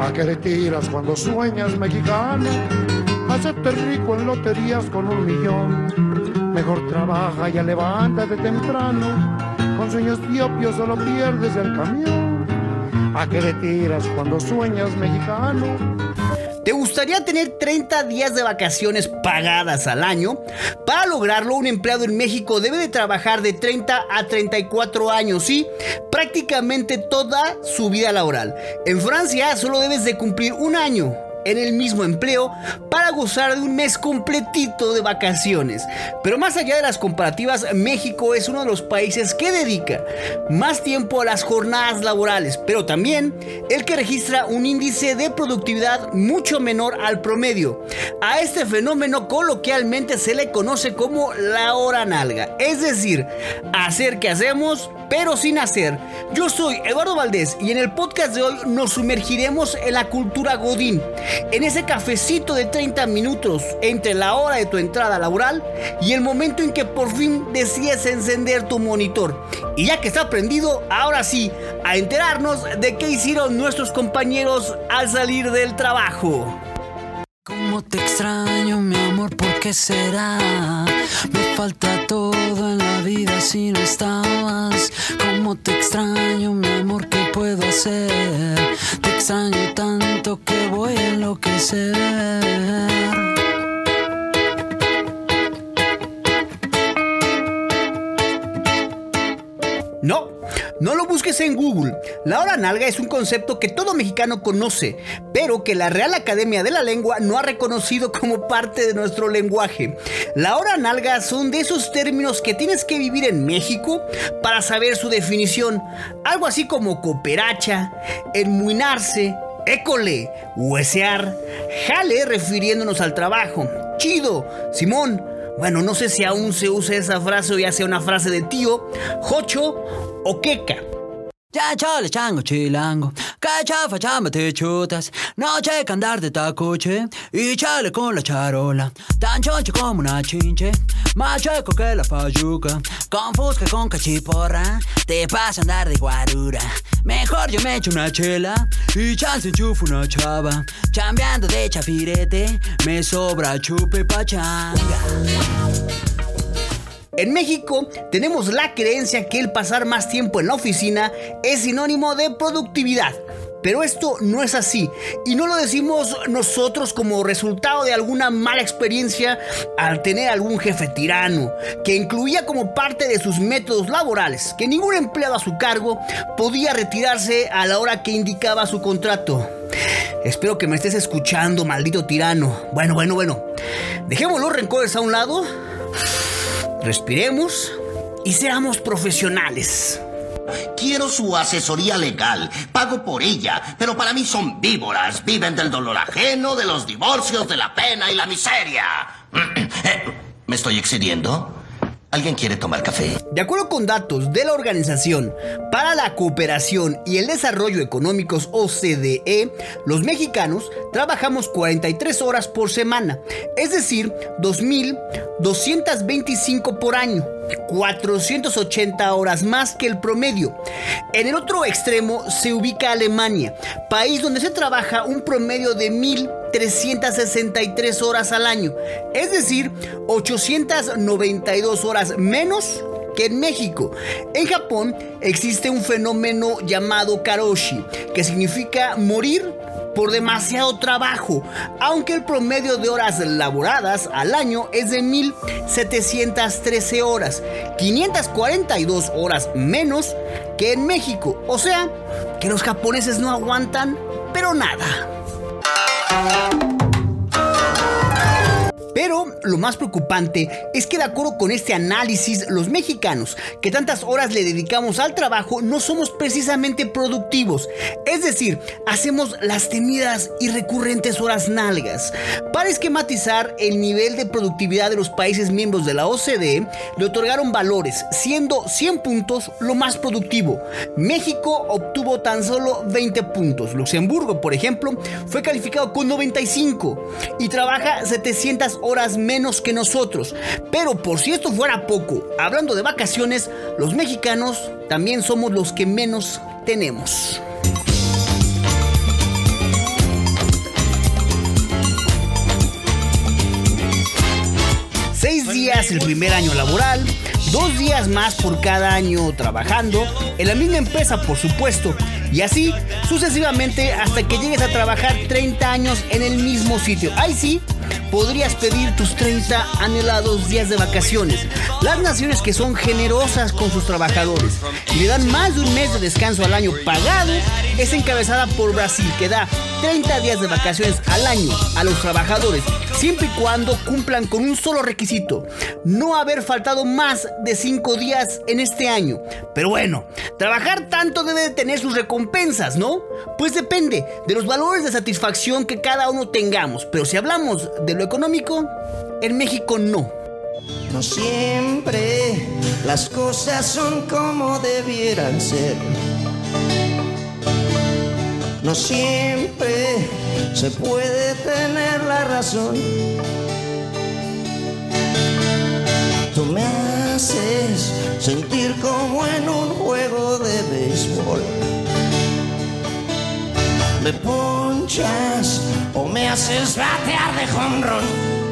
¿A qué le tiras cuando sueñas mexicano? Hacerte rico en loterías con un millón. Mejor trabaja y levántate temprano. Con sueños diopios solo pierdes el camión. ¿A qué le tiras cuando sueñas mexicano? ¿Te gustaría tener 30 días de vacaciones pagadas al año? Para lograrlo, un empleado en México debe de trabajar de 30 a 34 años, ¿sí? Prácticamente toda su vida laboral. En Francia solo debes de cumplir un año en el mismo empleo para gozar de un mes completito de vacaciones. Pero más allá de las comparativas, México es uno de los países que dedica más tiempo a las jornadas laborales, pero también el que registra un índice de productividad mucho menor al promedio. A este fenómeno coloquialmente se le conoce como la hora nalga, es decir, hacer que hacemos pero sin hacer. Yo soy Eduardo Valdés y en el podcast de hoy nos sumergiremos en la cultura Godín, en ese cafecito de 30 minutos entre la hora de tu entrada laboral y el momento en que por fin decides encender tu monitor. Y ya que está prendido, ahora sí, a enterarnos de qué hicieron nuestros compañeros al salir del trabajo. Cómo te extraño, mi amor, ¿por qué será? Me falta todo en la vida si no estabas. Cómo te extraño, mi amor, ¿qué puedo hacer? Te extraño tanto que voy a enloquecer. No, lo busques en Google. La hora nalga es un concepto que todo mexicano conoce, pero que la Real Academia de la Lengua no ha reconocido como parte de nuestro lenguaje. La hora nalga son de esos términos que tienes que vivir en México para saber su definición. Algo así como cooperacha, enmuinarse, école, huesear, jale refiriéndonos al trabajo. Chido, Simón, bueno, no sé si aún se usa esa frase o ya sea una frase de tío, jocho o queca. Ya chale chango chilango, cachafa chamba te chutas, noche que andar de tacoche y chale con la charola, tan choncho como una chinche, más chueco que la fayuca, con fusca con cachiporra, te pasa andar de guarura, mejor yo me echo una chela. Y chance enchufo una chava, chambeando de chafirete, me sobra chupe pachanga. En México tenemos la creencia que el pasar más tiempo en la oficina es sinónimo de productividad. Pero esto no es así y no lo decimos nosotros como resultado de alguna mala experiencia al tener algún jefe tirano que incluía como parte de sus métodos laborales que ningún empleado a su cargo podía retirarse a la hora que indicaba su contrato. Espero que me estés escuchando, maldito tirano. Bueno, bueno, bueno. Dejemos los rencores a un lado respiremos y seamos profesionales. Quiero su asesoría legal, pago por ella, pero para mí son víboras, viven del dolor ajeno, de los divorcios, de la pena y la miseria. ¿Me estoy excediendo? ¿Alguien quiere tomar café? De acuerdo con datos de la Organización para la Cooperación y el Desarrollo Económicos OCDE, los mexicanos trabajamos 43 horas por semana, es decir, 2.225 por año. 480 horas más que el promedio. En el otro extremo se ubica Alemania, país donde se trabaja un promedio de 1.363 horas al año, es decir, 892 horas menos que en México. En Japón existe un fenómeno llamado karoshi, que significa morir por demasiado trabajo, aunque el promedio de horas laboradas al año es de 1.713 horas, 542 horas menos que en México. O sea, que los japoneses no aguantan, pero nada. Pero lo más preocupante es que de acuerdo con este análisis, los mexicanos que tantas horas le dedicamos al trabajo no somos precisamente productivos. Es decir, hacemos las temidas y recurrentes horas nalgas. Para esquematizar el nivel de productividad de los países miembros de la OCDE, le otorgaron valores, siendo 100 puntos lo más productivo. México obtuvo tan solo 20 puntos. Luxemburgo, por ejemplo, fue calificado con 95 y trabaja 700 horas menos que nosotros. Pero por si esto fuera poco, hablando de vacaciones, los mexicanos también somos los que menos tenemos. Días el primer año laboral, dos días más por cada año trabajando, en la misma empresa por supuesto, y así sucesivamente hasta que llegues a trabajar 30 años en el mismo sitio. Ahí sí, podrías pedir tus 30 anhelados días de vacaciones. Las naciones que son generosas con sus trabajadores y le dan más de un mes de descanso al año pagado es encabezada por Brasil, que da 30 días de vacaciones al año a los trabajadores, siempre y cuando cumplan con un solo requisito, no haber faltado más de 5 días en este año. Pero bueno, trabajar tanto debe tener sus recompensas, ¿no? Pues depende de los valores de satisfacción que cada uno tengamos, pero si hablamos de lo económico, en México no. No siempre las cosas son como debieran ser. No siempre se puede tener la razón. Tú me haces sentir como en un juego de béisbol. Me ponchas o me haces batear de jonrón.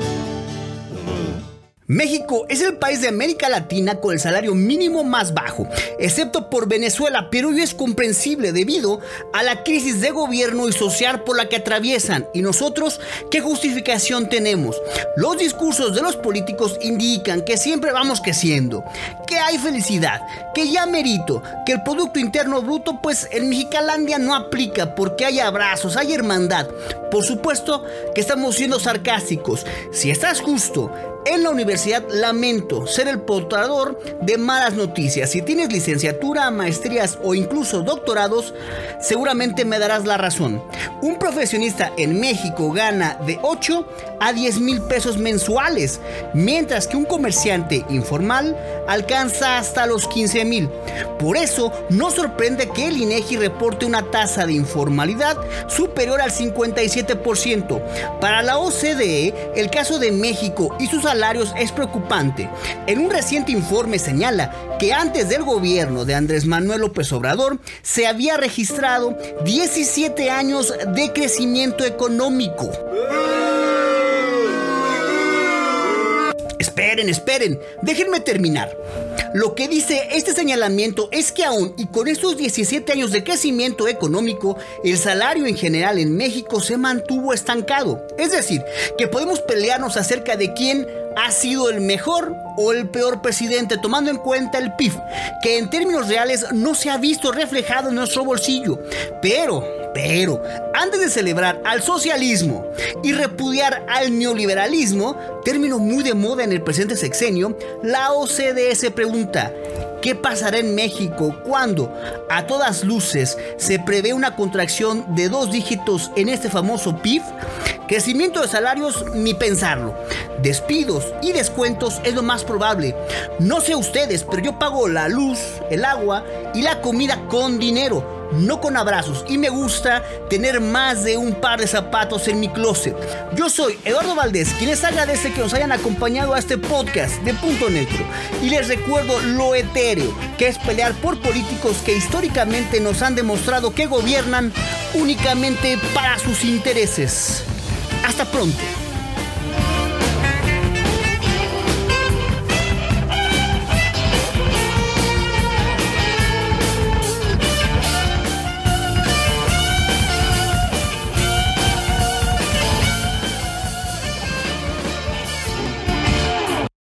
México es el país de América Latina con el salario mínimo más bajo, excepto por Venezuela, pero es comprensible debido a la crisis de gobierno y social por la que atraviesan. ¿Y nosotros qué justificación tenemos? Los discursos de los políticos indican que siempre vamos creciendo, que hay felicidad, que ya merito, que el Producto Interno Bruto pues en Mexicalandia no aplica porque hay abrazos, hay hermandad. Por supuesto que estamos siendo sarcásticos. Si estás justo en la universidad lamento ser el portador de malas noticias. Si tienes licenciatura, maestrías o incluso doctorados, seguramente me darás la razón. Un profesionista en México gana de 8 a 10 mil pesos mensuales, mientras que un comerciante informal alcanza hasta los 15 mil. Por eso no sorprende que el INEGI reporte una tasa de informalidad superior al 57%. Para la OCDE, el caso de México y sus salarios es preocupante. En un reciente informe señala que antes del gobierno de Andrés Manuel López Obrador se había registrado 17 años de crecimiento económico. Esperen, esperen, déjenme terminar. Lo que dice este señalamiento es que aún y con estos 17 años de crecimiento económico, el salario en general en México se mantuvo estancado. Es decir, que podemos pelearnos acerca de quién ha sido el mejor o el peor presidente, tomando en cuenta el PIB, que en términos reales no se ha visto reflejado en nuestro bolsillo. Pero, pero, antes de celebrar al socialismo y repudiar al neoliberalismo, término muy de moda en el presente sexenio, la OCDE se pregunta, ¿Qué pasará en México cuando, a todas luces, se prevé una contracción de dos dígitos en este famoso PIB? Crecimiento de salarios, ni pensarlo. Despidos y descuentos es lo más probable. No sé ustedes, pero yo pago la luz, el agua y la comida con dinero no con abrazos. Y me gusta tener más de un par de zapatos en mi closet. Yo soy Eduardo Valdés, quien les agradece que nos hayan acompañado a este podcast de Punto Neutro. Y les recuerdo lo etéreo, que es pelear por políticos que históricamente nos han demostrado que gobiernan únicamente para sus intereses. Hasta pronto.